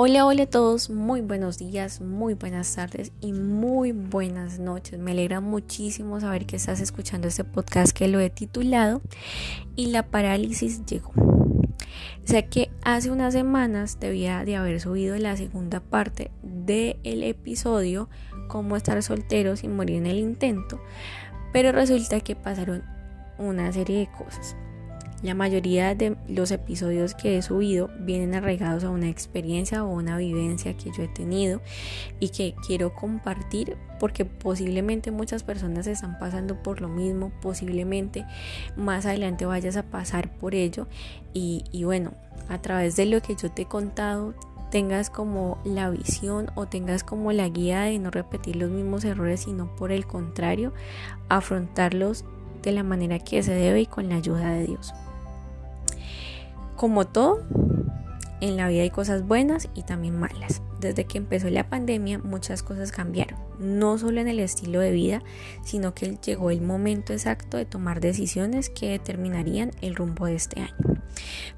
Hola, hola a todos, muy buenos días, muy buenas tardes y muy buenas noches. Me alegra muchísimo saber que estás escuchando este podcast que lo he titulado Y la parálisis llegó. Sé que hace unas semanas debía de haber subido la segunda parte del episodio Cómo estar soltero sin morir en el intento, pero resulta que pasaron una serie de cosas. La mayoría de los episodios que he subido vienen arraigados a una experiencia o una vivencia que yo he tenido y que quiero compartir porque posiblemente muchas personas están pasando por lo mismo, posiblemente más adelante vayas a pasar por ello y, y bueno, a través de lo que yo te he contado tengas como la visión o tengas como la guía de no repetir los mismos errores, sino por el contrario, afrontarlos de la manera que se debe y con la ayuda de Dios. Como todo, en la vida hay cosas buenas y también malas. Desde que empezó la pandemia muchas cosas cambiaron, no solo en el estilo de vida, sino que llegó el momento exacto de tomar decisiones que determinarían el rumbo de este año.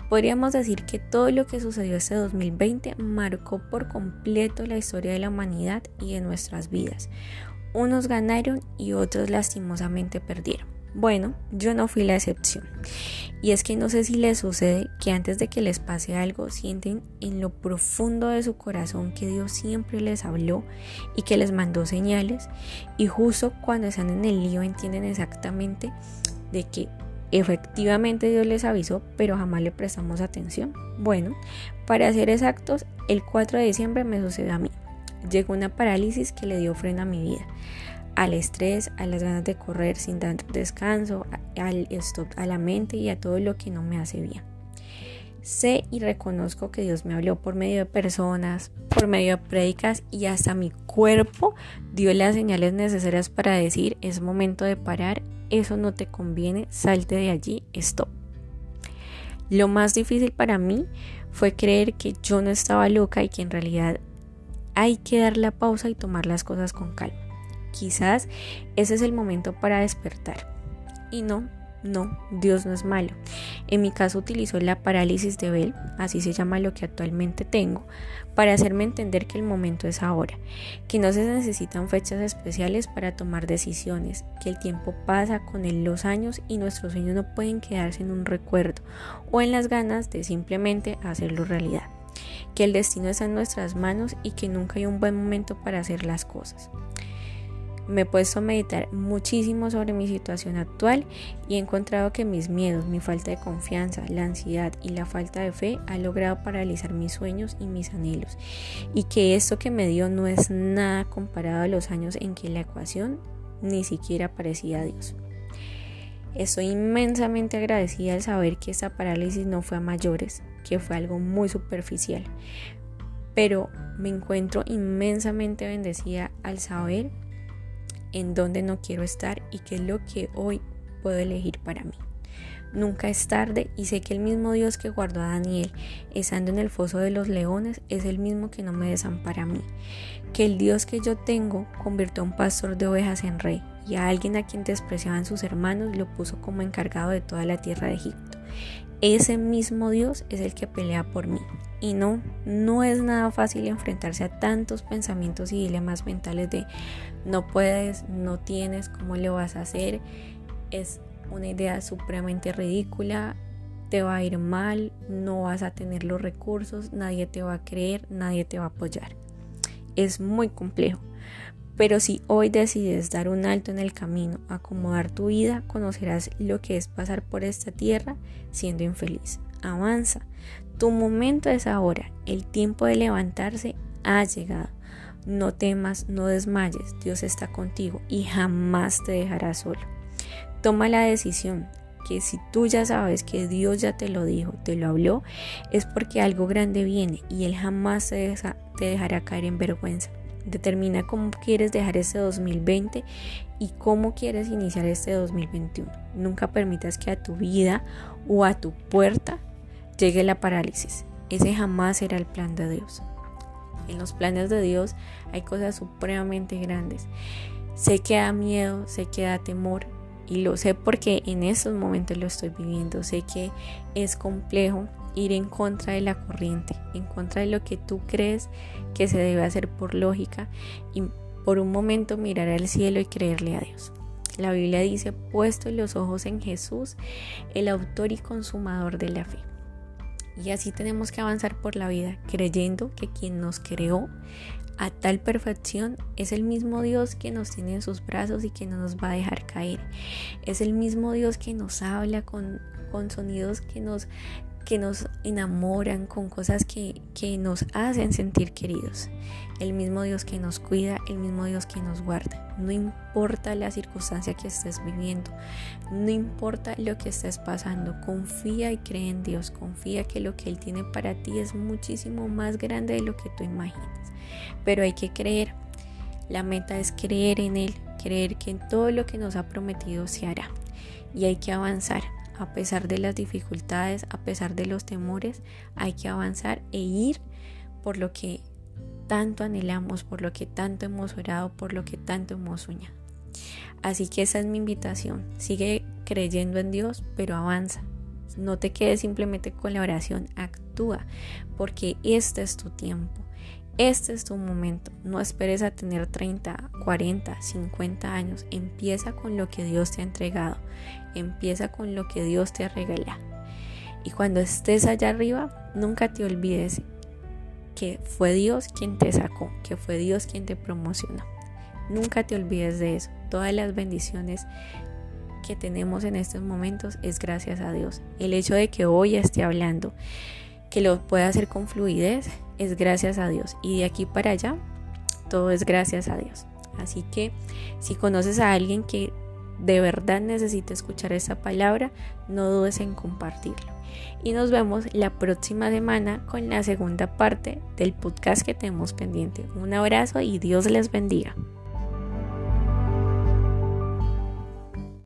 Podríamos decir que todo lo que sucedió este 2020 marcó por completo la historia de la humanidad y de nuestras vidas. Unos ganaron y otros lastimosamente perdieron. Bueno, yo no fui la excepción. Y es que no sé si les sucede que antes de que les pase algo sienten en lo profundo de su corazón que Dios siempre les habló y que les mandó señales y justo cuando están en el lío entienden exactamente de que efectivamente Dios les avisó pero jamás le prestamos atención. Bueno, para ser exactos, el 4 de diciembre me sucedió a mí. Llegó una parálisis que le dio freno a mi vida al estrés, a las ganas de correr sin dar descanso, al stop a la mente y a todo lo que no me hace bien. Sé y reconozco que Dios me habló por medio de personas, por medio de prédicas y hasta mi cuerpo dio las señales necesarias para decir es momento de parar, eso no te conviene, salte de allí, stop. Lo más difícil para mí fue creer que yo no estaba loca y que en realidad hay que dar la pausa y tomar las cosas con calma. Quizás ese es el momento para despertar. Y no, no, Dios no es malo. En mi caso utilizó la parálisis de Bell, así se llama lo que actualmente tengo, para hacerme entender que el momento es ahora, que no se necesitan fechas especiales para tomar decisiones, que el tiempo pasa con los años y nuestros sueños no pueden quedarse en un recuerdo o en las ganas de simplemente hacerlo realidad, que el destino está en nuestras manos y que nunca hay un buen momento para hacer las cosas. Me he puesto a meditar muchísimo sobre mi situación actual y he encontrado que mis miedos, mi falta de confianza, la ansiedad y la falta de fe han logrado paralizar mis sueños y mis anhelos y que esto que me dio no es nada comparado a los años en que la ecuación ni siquiera parecía a Dios. Estoy inmensamente agradecida al saber que esta parálisis no fue a mayores, que fue algo muy superficial, pero me encuentro inmensamente bendecida al saber en dónde no quiero estar y qué es lo que hoy puedo elegir para mí. Nunca es tarde y sé que el mismo Dios que guardó a Daniel estando en el foso de los leones es el mismo que no me desampara a mí. Que el Dios que yo tengo convirtió a un pastor de ovejas en rey y a alguien a quien despreciaban sus hermanos lo puso como encargado de toda la tierra de Egipto. Ese mismo Dios es el que pelea por mí. Y no, no es nada fácil enfrentarse a tantos pensamientos y dilemas mentales de no puedes, no tienes, cómo lo vas a hacer. Es una idea supremamente ridícula, te va a ir mal, no vas a tener los recursos, nadie te va a creer, nadie te va a apoyar. Es muy complejo. Pero si hoy decides dar un alto en el camino, acomodar tu vida, conocerás lo que es pasar por esta tierra siendo infeliz. Avanza. Tu momento es ahora. El tiempo de levantarse ha llegado. No temas, no desmayes. Dios está contigo y jamás te dejará solo. Toma la decisión que si tú ya sabes que Dios ya te lo dijo, te lo habló, es porque algo grande viene y Él jamás te, te dejará caer en vergüenza. Determina cómo quieres dejar este 2020 y cómo quieres iniciar este 2021. Nunca permitas que a tu vida o a tu puerta llegue la parálisis. Ese jamás será el plan de Dios. En los planes de Dios hay cosas supremamente grandes. Sé que da miedo, sé que da temor y lo sé porque en estos momentos lo estoy viviendo. Sé que es complejo, ir en contra de la corriente, en contra de lo que tú crees que se debe hacer por lógica y por un momento mirar al cielo y creerle a Dios. La Biblia dice, puesto los ojos en Jesús, el autor y consumador de la fe. Y así tenemos que avanzar por la vida, creyendo que quien nos creó a tal perfección es el mismo Dios que nos tiene en sus brazos y que no nos va a dejar caer. Es el mismo Dios que nos habla con, con sonidos que nos que nos enamoran, con cosas que, que nos hacen sentir queridos. El mismo Dios que nos cuida, el mismo Dios que nos guarda. No importa la circunstancia que estés viviendo, no importa lo que estés pasando, confía y cree en Dios, confía que lo que Él tiene para ti es muchísimo más grande de lo que tú imaginas. Pero hay que creer, la meta es creer en Él, creer que todo lo que nos ha prometido se hará. Y hay que avanzar, a pesar de las dificultades, a pesar de los temores, hay que avanzar e ir por lo que tanto anhelamos, por lo que tanto hemos orado, por lo que tanto hemos soñado. Así que esa es mi invitación. Sigue creyendo en Dios, pero avanza. No te quedes simplemente con la oración, actúa, porque este es tu tiempo. Este es tu momento. No esperes a tener 30, 40, 50 años. Empieza con lo que Dios te ha entregado. Empieza con lo que Dios te ha regalado. Y cuando estés allá arriba, nunca te olvides que fue Dios quien te sacó, que fue Dios quien te promocionó. Nunca te olvides de eso. Todas las bendiciones que tenemos en estos momentos es gracias a Dios. El hecho de que hoy esté hablando, que lo pueda hacer con fluidez, es gracias a Dios. Y de aquí para allá, todo es gracias a Dios. Así que si conoces a alguien que de verdad necesita escuchar esa palabra, no dudes en compartirlo. Y nos vemos la próxima semana con la segunda parte del podcast que tenemos pendiente. Un abrazo y Dios les bendiga.